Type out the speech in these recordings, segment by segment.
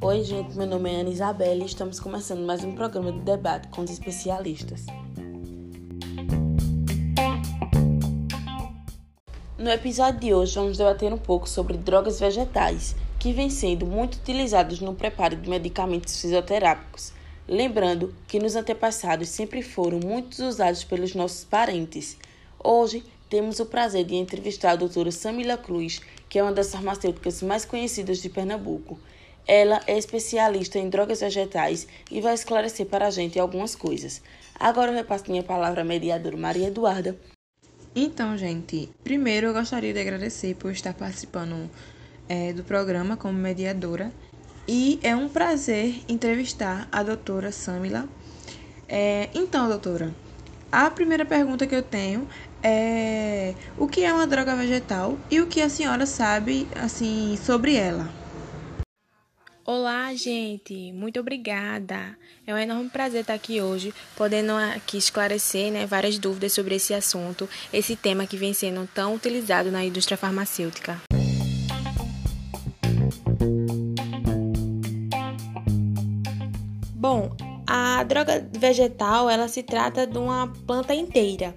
Oi, gente, meu nome é Ana Isabela e estamos começando mais um programa de debate com os especialistas. No episódio de hoje, vamos debater um pouco sobre drogas vegetais, que vêm sendo muito utilizados no preparo de medicamentos fisioterápicos. Lembrando que nos antepassados sempre foram muito usados pelos nossos parentes. Hoje, temos o prazer de entrevistar a doutora Samila Cruz, que é uma das farmacêuticas mais conhecidas de Pernambuco. Ela é especialista em drogas vegetais e vai esclarecer para a gente algumas coisas. Agora eu repasso minha palavra à mediadora Maria Eduarda. Então, gente, primeiro eu gostaria de agradecer por estar participando é, do programa como mediadora e é um prazer entrevistar a doutora Samila. É, então, doutora, a primeira pergunta que eu tenho é o que é uma droga vegetal e o que a senhora sabe assim sobre ela? Olá, gente. Muito obrigada. É um enorme prazer estar aqui hoje, podendo aqui esclarecer né, várias dúvidas sobre esse assunto, esse tema que vem sendo tão utilizado na indústria farmacêutica. Bom, a droga vegetal, ela se trata de uma planta inteira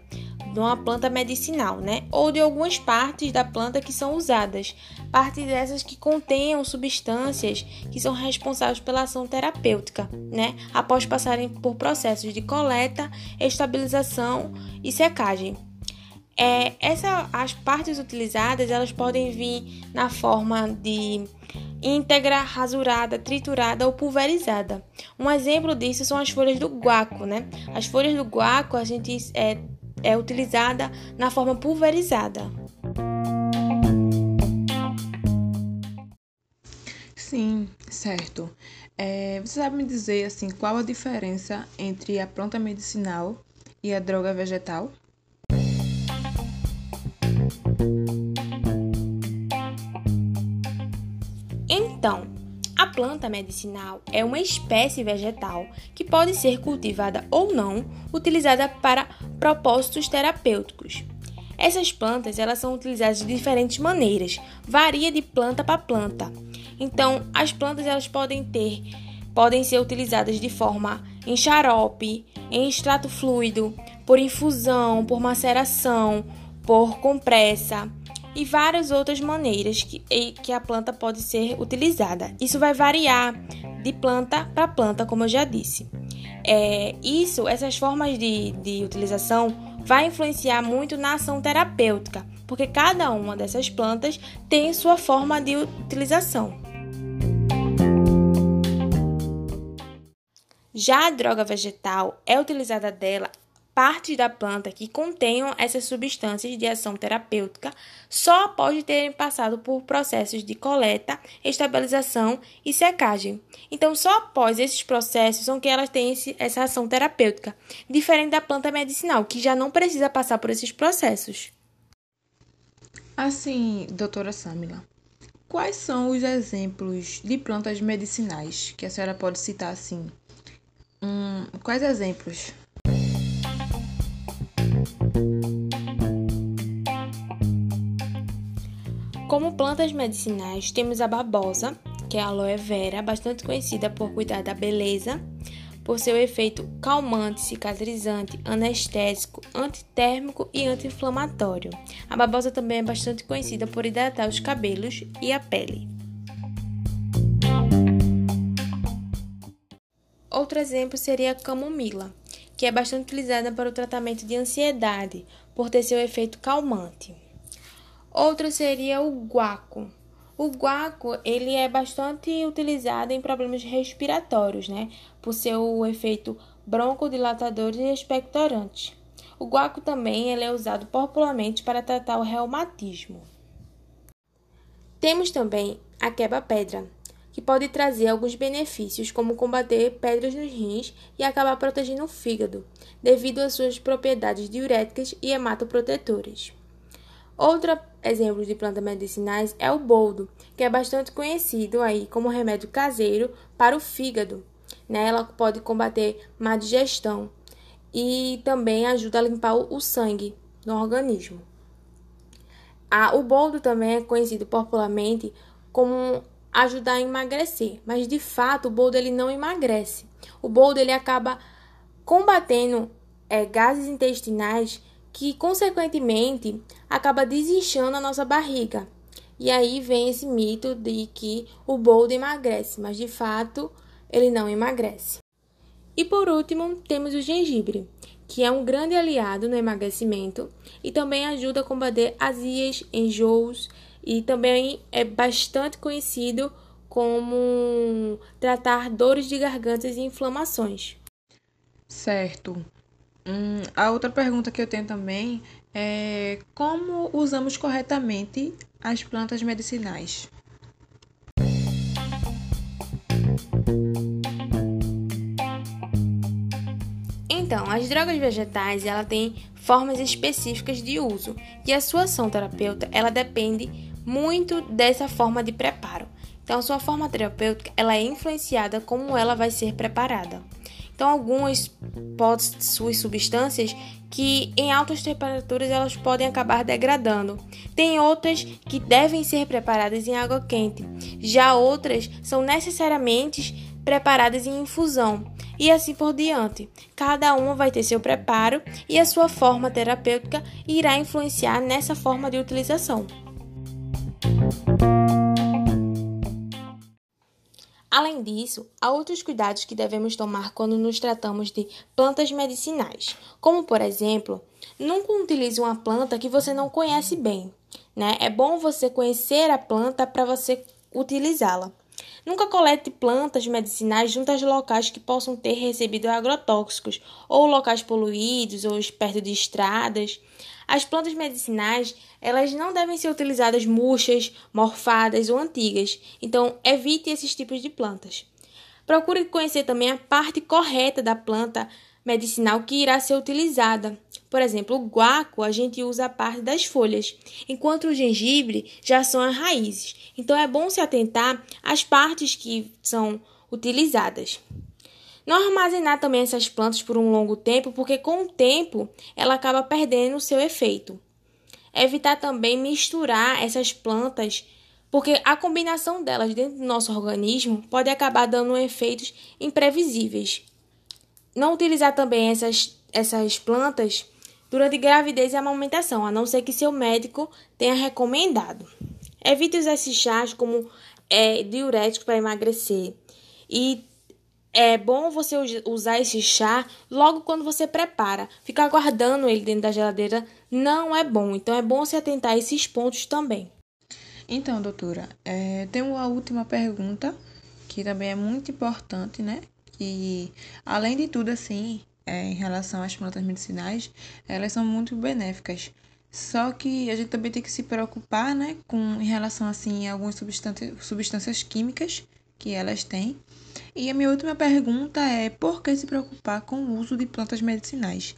de uma planta medicinal, né? Ou de algumas partes da planta que são usadas, partes dessas que contenham substâncias que são responsáveis pela ação terapêutica, né? Após passarem por processos de coleta, estabilização e secagem. É, essa, as partes utilizadas elas podem vir na forma de íntegra, rasurada, triturada ou pulverizada. Um exemplo disso são as folhas do guaco, né? As folhas do guaco a gente é, é utilizada na forma pulverizada. Sim, certo. É, você sabe me dizer assim qual a diferença entre a planta medicinal e a droga vegetal? Então, a planta medicinal é uma espécie vegetal que pode ser cultivada ou não, utilizada para propósitos terapêuticos. Essas plantas elas são utilizadas de diferentes maneiras, varia de planta para planta. Então, as plantas elas podem ter, podem ser utilizadas de forma em xarope, em extrato fluido, por infusão, por maceração, por compressa e várias outras maneiras que, que a planta pode ser utilizada. Isso vai variar de planta para planta, como eu já disse. É, isso, essas formas de, de utilização vai influenciar muito na ação terapêutica, porque cada uma dessas plantas tem sua forma de utilização. Já a droga vegetal é utilizada dela partes da planta que contenham essas substâncias de ação terapêutica só após terem passado por processos de coleta, estabilização e secagem. Então, só após esses processos são que elas têm esse, essa ação terapêutica, diferente da planta medicinal, que já não precisa passar por esses processos. Assim, doutora Samila, quais são os exemplos de plantas medicinais que a senhora pode citar assim? Hum, quais exemplos? Como plantas medicinais, temos a babosa, que é a aloe vera, bastante conhecida por cuidar da beleza, por seu efeito calmante, cicatrizante, anestésico, antitérmico e anti-inflamatório. A babosa também é bastante conhecida por hidratar os cabelos e a pele. Outro exemplo seria a camomila, que é bastante utilizada para o tratamento de ansiedade, por ter seu efeito calmante. Outro seria o guaco. O guaco, ele é bastante utilizado em problemas respiratórios, né? Por seu efeito broncodilatador e expectorante. O guaco também ele é usado popularmente para tratar o reumatismo. Temos também a quebra-pedra, que pode trazer alguns benefícios, como combater pedras nos rins e acabar protegendo o fígado, devido às suas propriedades diuréticas e hematoprotetoras. Outro exemplo de plantas medicinais é o boldo, que é bastante conhecido aí como remédio caseiro para o fígado. Né? Ela pode combater má digestão e também ajuda a limpar o sangue no organismo. O boldo também é conhecido popularmente como ajudar a emagrecer, mas de fato o boldo ele não emagrece. O boldo ele acaba combatendo é, gases intestinais que consequentemente acaba desinchando a nossa barriga. E aí vem esse mito de que o boldo emagrece, mas de fato ele não emagrece. E por último, temos o gengibre, que é um grande aliado no emagrecimento e também ajuda a combater azias, enjoos e também é bastante conhecido como tratar dores de garganta e inflamações. Certo. Hum, a outra pergunta que eu tenho também é como usamos corretamente as plantas medicinais? Então, as drogas vegetais, ela tem formas específicas de uso e a sua ação terapêutica, ela depende muito dessa forma de preparo. Então, sua forma terapêutica, ela é influenciada como ela vai ser preparada. Então, algumas possuem substâncias que em altas temperaturas elas podem acabar degradando. Tem outras que devem ser preparadas em água quente. Já outras são necessariamente preparadas em infusão e assim por diante. Cada uma vai ter seu preparo e a sua forma terapêutica irá influenciar nessa forma de utilização. Além disso, há outros cuidados que devemos tomar quando nos tratamos de plantas medicinais, como por exemplo, nunca utilize uma planta que você não conhece bem. Né? É bom você conhecer a planta para você utilizá-la. Nunca colete plantas medicinais junto aos locais que possam ter recebido agrotóxicos, ou locais poluídos, ou perto de estradas. As plantas medicinais, elas não devem ser utilizadas murchas, morfadas ou antigas. Então, evite esses tipos de plantas. Procure conhecer também a parte correta da planta medicinal que irá ser utilizada. Por exemplo, o guaco a gente usa a parte das folhas, enquanto o gengibre já são as raízes. Então é bom se atentar às partes que são utilizadas. Não armazenar também essas plantas por um longo tempo, porque com o tempo ela acaba perdendo o seu efeito. Evitar também misturar essas plantas, porque a combinação delas dentro do nosso organismo pode acabar dando efeitos imprevisíveis. Não utilizar também essas, essas plantas durante gravidez e amamentação, a não ser que seu médico tenha recomendado. Evite usar esses chás como é, diurético para emagrecer e é bom você usar esse chá logo quando você prepara. Ficar guardando ele dentro da geladeira não é bom. Então é bom se atentar a esses pontos também. Então, doutora, é, tem uma última pergunta que também é muito importante, né? Que além de tudo, assim, é, em relação às plantas medicinais, elas são muito benéficas. Só que a gente também tem que se preocupar, né, com em relação assim a algumas substâncias, substâncias químicas que elas têm e a minha última pergunta é: por que se preocupar com o uso de plantas medicinais?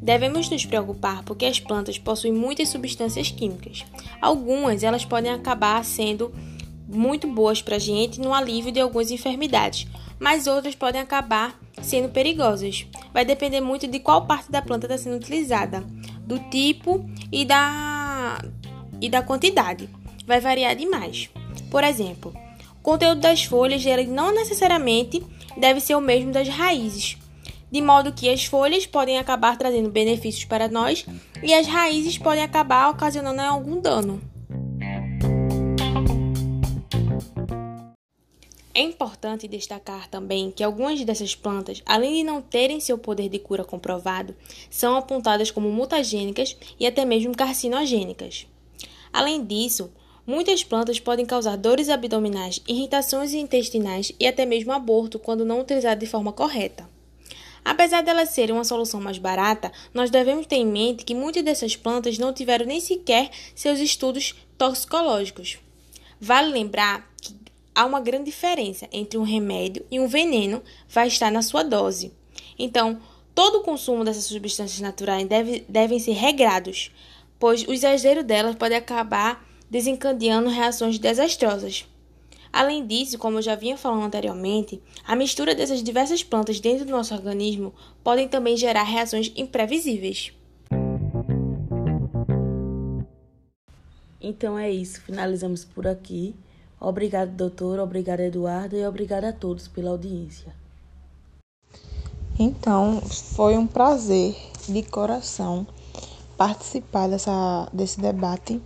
Devemos nos preocupar porque as plantas possuem muitas substâncias químicas. Algumas elas podem acabar sendo muito boas para a gente no alívio de algumas enfermidades, mas outras podem acabar sendo perigosas. Vai depender muito de qual parte da planta está sendo utilizada, do tipo e da e da quantidade. Vai variar demais. Por exemplo, o conteúdo das folhas não necessariamente deve ser o mesmo das raízes, de modo que as folhas podem acabar trazendo benefícios para nós e as raízes podem acabar ocasionando algum dano. É importante destacar também que algumas dessas plantas, além de não terem seu poder de cura comprovado, são apontadas como mutagênicas e até mesmo carcinogênicas. Além disso, muitas plantas podem causar dores abdominais, irritações intestinais e até mesmo aborto quando não utilizadas de forma correta. Apesar delas serem uma solução mais barata, nós devemos ter em mente que muitas dessas plantas não tiveram nem sequer seus estudos toxicológicos. Vale lembrar há uma grande diferença entre um remédio e um veneno vai estar na sua dose. Então, todo o consumo dessas substâncias naturais deve, devem ser regrados, pois o exagero delas pode acabar desencadeando reações desastrosas. Além disso, como eu já vinha falando anteriormente, a mistura dessas diversas plantas dentro do nosso organismo podem também gerar reações imprevisíveis. Então é isso, finalizamos por aqui. Obrigado, doutor, obrigado, Eduardo, e obrigado a todos pela audiência. Então, foi um prazer de coração participar dessa, desse debate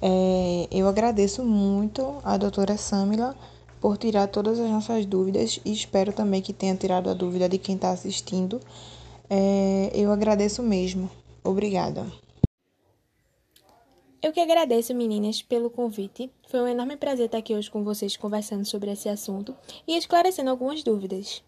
é, eu agradeço muito a doutora Samila por tirar todas as nossas dúvidas e espero também que tenha tirado a dúvida de quem está assistindo. É, eu agradeço mesmo. Obrigada. Eu que agradeço, meninas, pelo convite. Foi um enorme prazer estar aqui hoje com vocês conversando sobre esse assunto e esclarecendo algumas dúvidas.